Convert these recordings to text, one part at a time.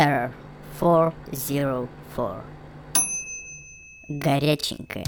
Error 404. Горяченькая.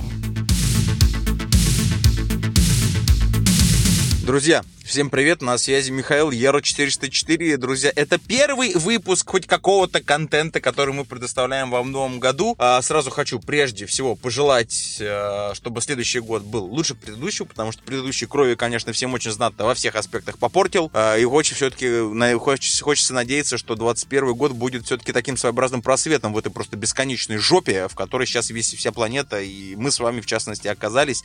Друзья, Всем привет, на связи Михаил Ера404. Друзья, это первый выпуск хоть какого-то контента, который мы предоставляем вам в новом году. А, сразу хочу прежде всего пожелать, а, чтобы следующий год был лучше предыдущего, потому что предыдущий крови, конечно, всем очень знатно во всех аспектах попортил. А, и очень все-таки хочется, хочется надеяться, что 21 год будет все-таки таким своеобразным просветом в этой просто бесконечной жопе, в которой сейчас весь вся планета, и мы с вами, в частности, оказались.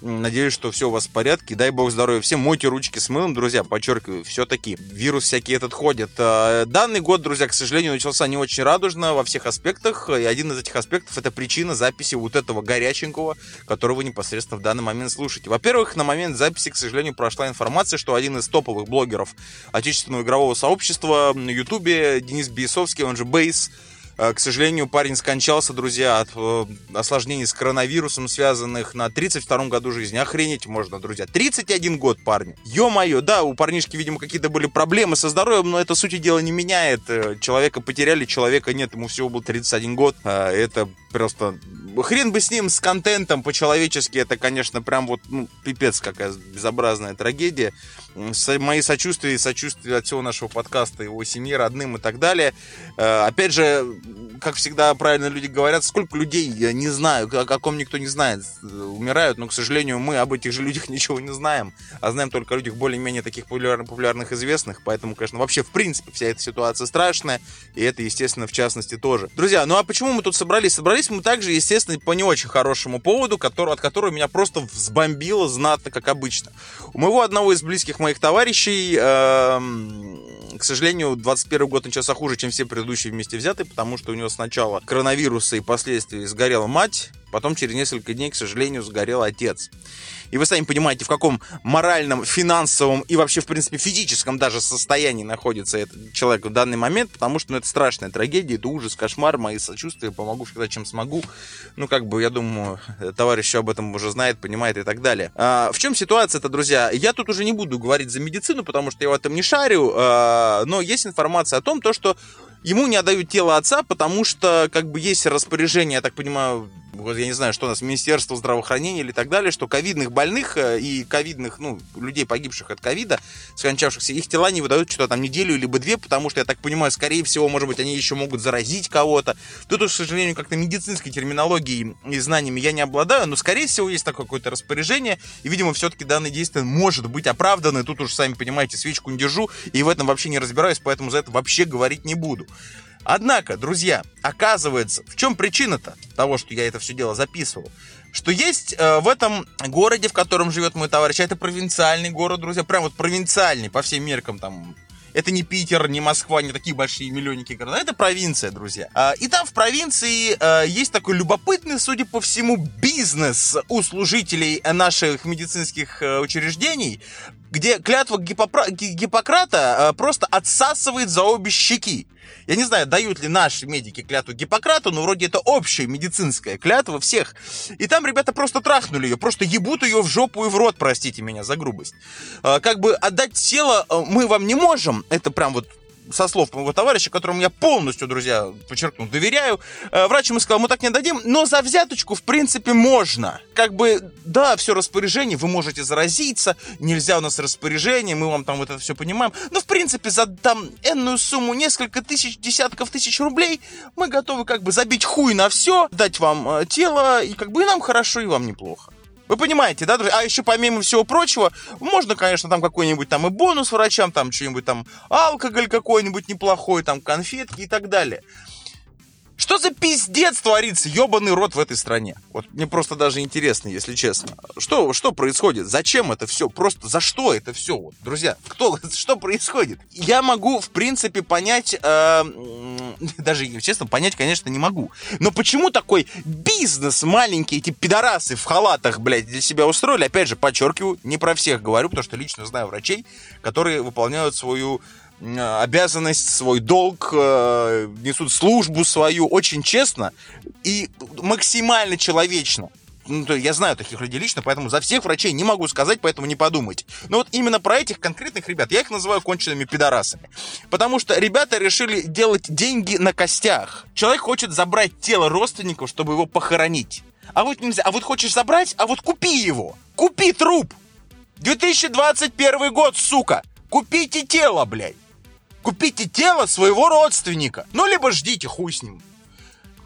Надеюсь, что все у вас в порядке. Дай бог здоровья всем. Мойте ручки с мылом, друзья, подчеркиваю, все-таки вирус всякий этот ходит. А, данный год, друзья, к сожалению, начался не очень радужно во всех аспектах, и один из этих аспектов это причина записи вот этого горяченького, которого вы непосредственно в данный момент слушаете. Во-первых, на момент записи, к сожалению, прошла информация, что один из топовых блогеров отечественного игрового сообщества на Ютубе, Денис Бейсовский, он же Бейс, Э, к сожалению, парень скончался, друзья, от э, осложнений с коронавирусом, связанных на 32-м году жизни. Охренеть можно, друзья. 31 год парню. Ё-моё, да, у парнишки, видимо, какие-то были проблемы со здоровьем, но это, сути дела, не меняет. Э, человека потеряли, человека нет, ему всего был 31 год. Это просто... Хрен бы с ним, с контентом по-человечески, это, конечно, прям вот, ну, пипец какая безобразная трагедия. Мои сочувствия и сочувствия от всего нашего подкаста, его семьи, родным и так далее. Опять же, как всегда правильно люди говорят, сколько людей, я не знаю, о каком никто не знает, умирают, но, к сожалению, мы об этих же людях ничего не знаем, а знаем только о людях более-менее таких популярных, популярных, известных, поэтому, конечно, вообще, в принципе, вся эта ситуация страшная, и это, естественно, в частности, тоже. Друзья, ну а почему мы тут собрались? Собрались мы также, естественно, по не очень хорошему поводу, который, от которого меня просто взбомбило знатно, как обычно. У моего одного из близких моих товарищей, э, к сожалению, 21 год начался хуже, чем все предыдущие вместе взятые, потому что у него сначала коронавируса и последствий сгорела мать, потом через несколько дней, к сожалению, сгорел отец. И вы сами понимаете, в каком моральном, финансовом и вообще, в принципе, физическом даже состоянии находится этот человек в данный момент, потому что ну, это страшная трагедия, это ужас, кошмар, мои сочувствия, помогу всегда, чем смогу. Ну, как бы, я думаю, товарищ об этом уже знает, понимает и так далее. А, в чем ситуация-то, друзья? Я тут уже не буду говорить за медицину, потому что я в этом не шарю, а, но есть информация о том, то, что ему не отдают тело отца, потому что, как бы, есть распоряжение, я так понимаю, я не знаю, что у нас, Министерство здравоохранения или так далее, что ковидных больных э, и ковидных, ну, людей, погибших от ковида, скончавшихся, их тела не выдают что-то там неделю либо две, потому что, я так понимаю, скорее всего, может быть, они еще могут заразить кого-то. Тут уж, к сожалению, как-то медицинской терминологией и знаниями я не обладаю, но, скорее всего, есть такое какое-то распоряжение, и, видимо, все-таки данное действие может быть оправдано, тут уж, сами понимаете, свечку не держу, и в этом вообще не разбираюсь, поэтому за это вообще говорить не буду. Однако, друзья, оказывается, в чем причина-то того, что я это все дело записывал? Что есть э, в этом городе, в котором живет мой товарищ, а это провинциальный город, друзья, прям вот провинциальный, по всем меркам там это не Питер, не Москва, не такие большие миллионники города. Это провинция, друзья. А, и там в провинции а, есть такой любопытный, судя по всему, бизнес у служителей наших медицинских э, учреждений, где клятва Гиппократа просто отсасывает за обе щеки. Я не знаю, дают ли наши медики клятву Гиппократу, но вроде это общая медицинская клятва всех. И там ребята просто трахнули ее, просто ебут ее в жопу и в рот, простите меня за грубость. А, как бы отдать тело э, мы вам не можем, это прям вот со слов моего товарища, которому я полностью, друзья, подчеркну, доверяю, э, врач ему сказал, мы так не дадим, но за взяточку, в принципе, можно. Как бы, да, все распоряжение, вы можете заразиться, нельзя у нас распоряжение, мы вам там вот это все понимаем, но, в принципе, за там энную сумму, несколько тысяч, десятков тысяч рублей, мы готовы как бы забить хуй на все, дать вам э, тело, и как бы и нам хорошо, и вам неплохо. Вы понимаете, да, друзья? А еще помимо всего прочего, можно, конечно, там какой-нибудь там и бонус врачам, там что-нибудь там, алкоголь какой-нибудь неплохой, там конфетки и так далее. Что за пиздец творится, ебаный рот в этой стране? Вот мне просто даже интересно, если честно. Что, что происходит? Зачем это все? Просто за что это все? Вот, друзья, кто, что происходит? Я могу, в принципе, понять, э, даже, честно, понять, конечно, не могу. Но почему такой бизнес маленький, эти пидорасы в халатах, блядь, для себя устроили? Опять же, подчеркиваю, не про всех говорю, потому что лично знаю врачей, которые выполняют свою обязанность, свой долг, э, несут службу свою очень честно и максимально человечно. ну, я знаю таких людей лично, поэтому за всех врачей не могу сказать, поэтому не подумайте. Но вот именно про этих конкретных ребят, я их называю конченными пидорасами. Потому что ребята решили делать деньги на костях. Человек хочет забрать тело родственников, чтобы его похоронить. А вот нельзя. А вот хочешь забрать, а вот купи его. Купи труп. 2021 год, сука. Купите тело, блядь. Купите тело своего родственника. Ну, либо ждите, хуй с ним.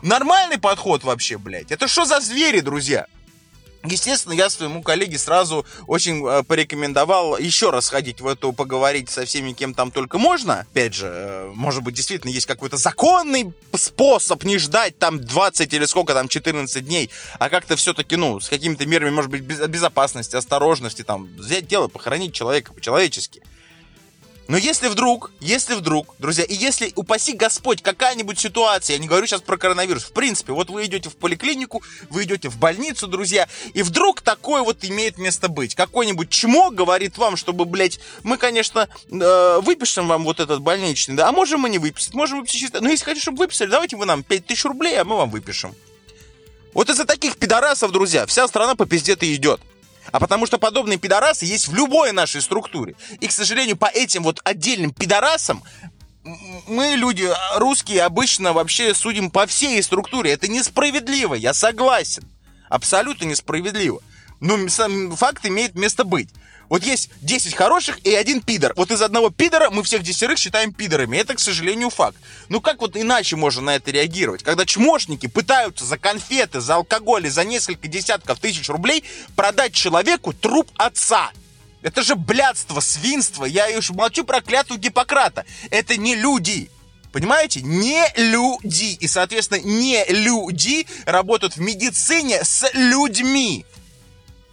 Нормальный подход вообще, блядь. Это что за звери, друзья? Естественно, я своему коллеге сразу очень э, порекомендовал еще раз ходить в эту, поговорить со всеми, кем там только можно. Опять же, э, может быть, действительно есть какой-то законный способ не ждать там 20 или сколько там, 14 дней, а как-то все-таки, ну, с какими-то мерами, может быть, безопасности, осторожности, там, взять дело, похоронить человека по-человечески. Но если вдруг, если вдруг, друзья, и если, упаси Господь, какая-нибудь ситуация, я не говорю сейчас про коронавирус, в принципе, вот вы идете в поликлинику, вы идете в больницу, друзья, и вдруг такое вот имеет место быть. Какой-нибудь чмо говорит вам, чтобы, блядь, мы, конечно, э, выпишем вам вот этот больничный, да, а можем мы не выписать, можем выписать чисто, но если хотите, чтобы выписали, давайте вы нам 5000 рублей, а мы вам выпишем. Вот из-за таких пидорасов, друзья, вся страна по пизде-то идет а потому что подобные пидорасы есть в любой нашей структуре. И, к сожалению, по этим вот отдельным пидорасам мы, люди русские, обычно вообще судим по всей структуре. Это несправедливо, я согласен. Абсолютно несправедливо. Но сам факт имеет место быть. Вот есть 10 хороших и один пидор. Вот из одного пидора мы всех десятерых считаем пидорами. Это, к сожалению, факт. Ну как вот иначе можно на это реагировать? Когда чмошники пытаются за конфеты, за алкоголь и за несколько десятков тысяч рублей продать человеку труп отца. Это же блядство, свинство. Я уж молчу про клятву Гиппократа. Это не люди. Понимаете? Не люди. И, соответственно, не люди работают в медицине с людьми.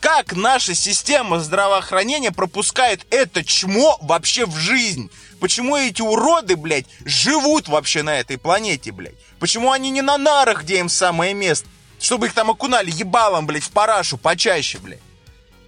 Как наша система здравоохранения пропускает это чмо вообще в жизнь? Почему эти уроды, блядь, живут вообще на этой планете, блядь? Почему они не на нарах, где им самое место? Чтобы их там окунали ебалом, блядь, в парашу почаще, блядь.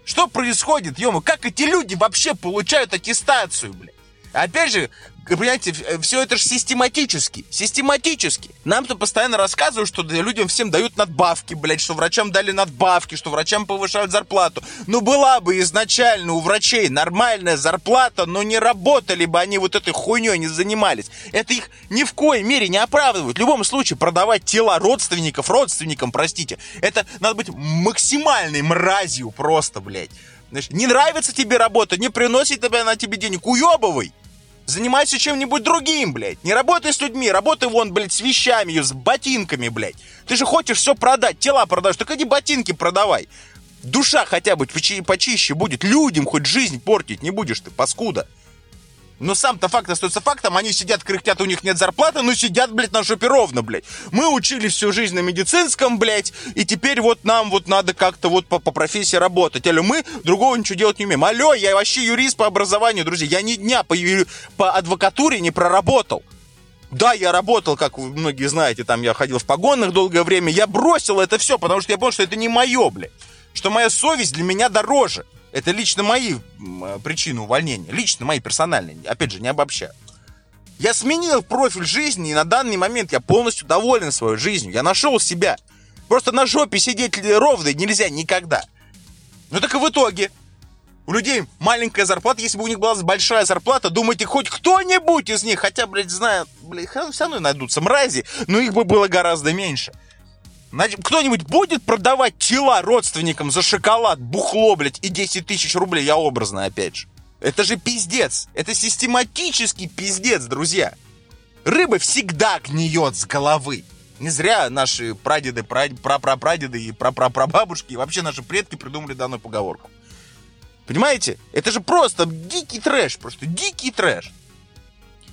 Что происходит, ё Как эти люди вообще получают аттестацию, блядь? Опять же, понимаете, э, все это же систематически. Систематически. Нам-то постоянно рассказывают, что людям всем дают надбавки, блядь, что врачам дали надбавки, что врачам повышают зарплату. Ну, была бы изначально у врачей нормальная зарплата, но не работали бы они вот этой хуйней, не занимались. Это их ни в коей мере не оправдывает. В любом случае, продавать тела родственников, родственникам, простите, это надо быть максимальной мразью просто, блядь. Знаешь, не нравится тебе работа, не приносит тебе на тебе денег, уебывай. Занимайся чем-нибудь другим, блядь. Не работай с людьми, работай вон, блядь, с вещами, с ботинками, блядь. Ты же хочешь все продать, тела продаешь, так иди ботинки продавай. Душа хотя бы почи почище будет, людям хоть жизнь портить не будешь ты, паскуда. Но сам-то факт остается фактом, они сидят, кряхтят, у них нет зарплаты, но сидят, блядь, на жопе ровно, блядь. Мы учились всю жизнь на медицинском, блядь, и теперь вот нам вот надо как-то вот по, по профессии работать. Алло, мы другого ничего делать не умеем. Алло, я вообще юрист по образованию, друзья, я ни дня по, по адвокатуре не проработал. Да, я работал, как вы многие знаете, там я ходил в погонных долгое время, я бросил это все, потому что я понял, что это не мое, блядь. Что моя совесть для меня дороже. Это лично мои причины увольнения. Лично мои персональные. Опять же, не обобщаю. Я сменил профиль жизни, и на данный момент я полностью доволен своей жизнью. Я нашел себя. Просто на жопе сидеть ровно нельзя никогда. Ну так и в итоге. У людей маленькая зарплата, если бы у них была большая зарплата, думаете, хоть кто-нибудь из них, хотя, блядь, знаю, блядь, все равно найдутся мрази, но их бы было гораздо меньше. Кто-нибудь будет продавать тела родственникам за шоколад, бухло, блядь, и 10 тысяч рублей? Я образно, опять же. Это же пиздец. Это систематический пиздец, друзья. Рыба всегда гниет с головы. Не зря наши прадеды, прапрапрадеды и прапрапрабабушки и вообще наши предки придумали данную поговорку. Понимаете? Это же просто дикий трэш, просто дикий трэш.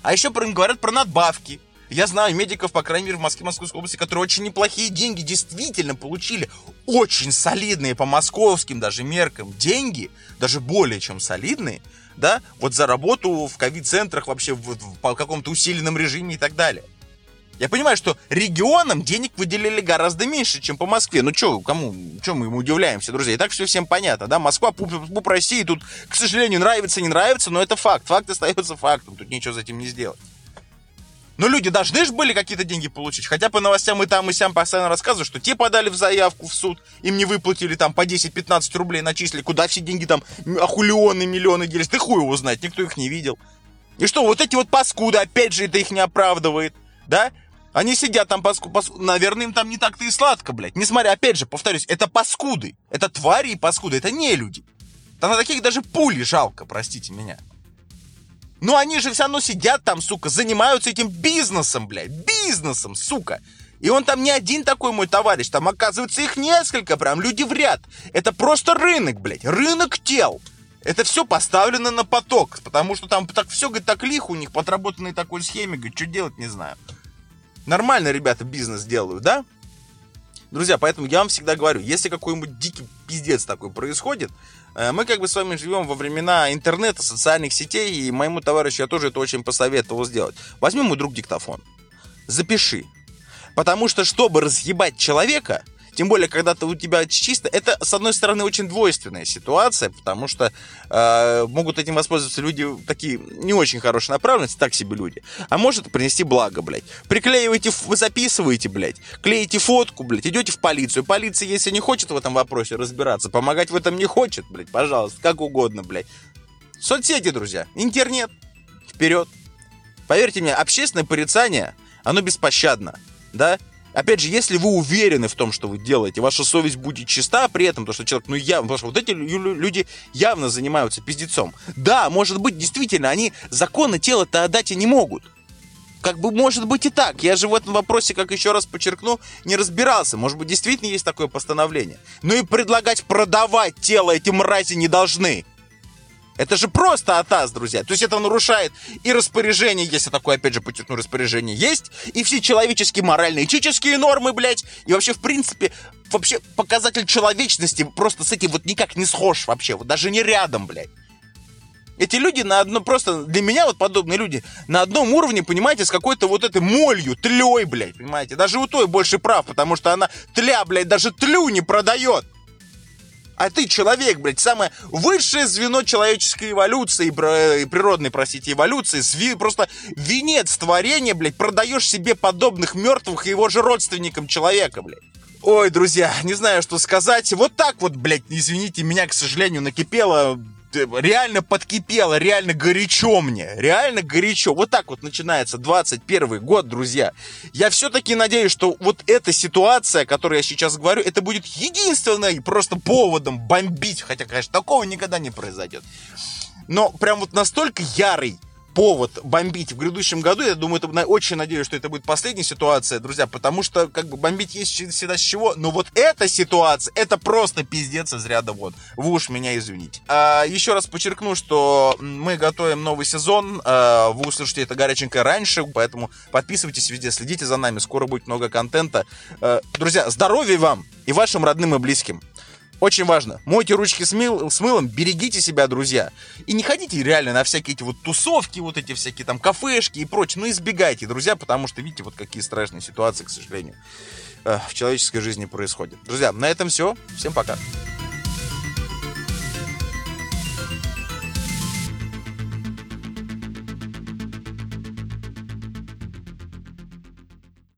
А еще говорят про надбавки. Я знаю медиков, по крайней мере, в Москве, Московской области, которые очень неплохие деньги действительно получили. Очень солидные по московским даже меркам деньги, даже более чем солидные, да, вот за работу в ковид-центрах вообще в, в, по каком-то усиленном режиме и так далее. Я понимаю, что регионам денег выделили гораздо меньше, чем по Москве. Ну что, кому, чем мы удивляемся, друзья? И так все всем понятно, да? Москва, пуп, пуп России, тут, к сожалению, нравится, не нравится, но это факт. Факт остается фактом, тут ничего за этим не сделать. Но люди должны же были какие-то деньги получить. Хотя по новостям и там, и сям постоянно рассказывают, что те подали в заявку в суд, им не выплатили там по 10-15 рублей начислили. Куда все деньги там, ахулионы, миллионы делись? Ты хуй его знает, никто их не видел. И что, вот эти вот паскуды, опять же, это их не оправдывает, да? Они сидят там, паску, паску... наверное, им там не так-то и сладко, блядь. Несмотря, опять же, повторюсь, это паскуды. Это твари и паскуды, это не люди. Там на таких даже пули жалко, простите меня. Но они же все равно сидят там, сука, занимаются этим бизнесом, блядь. Бизнесом, сука. И он там не один такой мой товарищ, там оказывается их несколько, прям люди в ряд. Это просто рынок, блядь, рынок тел. Это все поставлено на поток, потому что там так все, говорит, так лихо у них, подработанной такой схеме, говорит, что делать, не знаю. Нормально ребята бизнес делают, да? Друзья, поэтому я вам всегда говорю, если какой-нибудь дикий пиздец такой происходит, э, мы как бы с вами живем во времена интернета, социальных сетей, и моему товарищу я тоже это очень посоветовал сделать. Возьми мой друг диктофон, запиши. Потому что, чтобы разъебать человека, тем более, когда ты, у тебя чисто, это, с одной стороны, очень двойственная ситуация, потому что э, могут этим воспользоваться люди такие не очень хорошие направленности, так себе люди. А может принести благо, блядь. Приклеиваете, вы записываете, блядь, клеите фотку, блядь, идете в полицию. Полиция, если не хочет в этом вопросе разбираться, помогать в этом не хочет, блядь, пожалуйста, как угодно, блядь. Соцсети, друзья, интернет, вперед. Поверьте мне, общественное порицание, оно беспощадно, да? Опять же, если вы уверены в том, что вы делаете, ваша совесть будет чиста, при этом то, что человек, ну явно, потому что вот эти люди явно занимаются пиздецом. Да, может быть, действительно, они законы тела-то отдать и не могут. Как бы может быть и так. Я же в этом вопросе, как еще раз подчеркну, не разбирался. Может быть, действительно есть такое постановление. Но и предлагать продавать тело эти мрази не должны. Это же просто атас, друзья. То есть это нарушает и распоряжение, если такое, опять же, подчеркну, распоряжение есть, и все человеческие, моральные, этические нормы, блядь, и вообще, в принципе, вообще показатель человечности просто с этим вот никак не схож вообще, вот даже не рядом, блядь. Эти люди на одном, просто для меня вот подобные люди, на одном уровне, понимаете, с какой-то вот этой молью, тлей, блядь, понимаете. Даже у той больше прав, потому что она тля, блядь, даже тлю не продает. А ты человек, блядь, самое высшее звено человеческой эволюции, природной, простите, эволюции, сви, просто венец творения, блядь, продаешь себе подобных мертвых его же родственникам человека, блядь. Ой, друзья, не знаю, что сказать. Вот так вот, блядь, извините, меня, к сожалению, накипело реально подкипело, реально горячо мне, реально горячо. Вот так вот начинается 21 год, друзья. Я все-таки надеюсь, что вот эта ситуация, о которой я сейчас говорю, это будет единственным просто поводом бомбить, хотя, конечно, такого никогда не произойдет. Но прям вот настолько ярый повод бомбить в грядущем году. Я думаю, это очень надеюсь, что это будет последняя ситуация, друзья, потому что как бы бомбить есть всегда с чего. Но вот эта ситуация, это просто пиздец из ряда вон. Вы уж меня извините. А, еще раз подчеркну, что мы готовим новый сезон. А, вы услышите это горяченько раньше, поэтому подписывайтесь везде, следите за нами. Скоро будет много контента. А, друзья, здоровья вам и вашим родным и близким. Очень важно. Мойте ручки с, мыл, с мылом, берегите себя, друзья. И не ходите реально на всякие эти вот тусовки, вот эти всякие там кафешки и прочее. Ну, избегайте, друзья, потому что видите, вот какие страшные ситуации, к сожалению, в человеческой жизни происходят. Друзья, на этом все. Всем пока.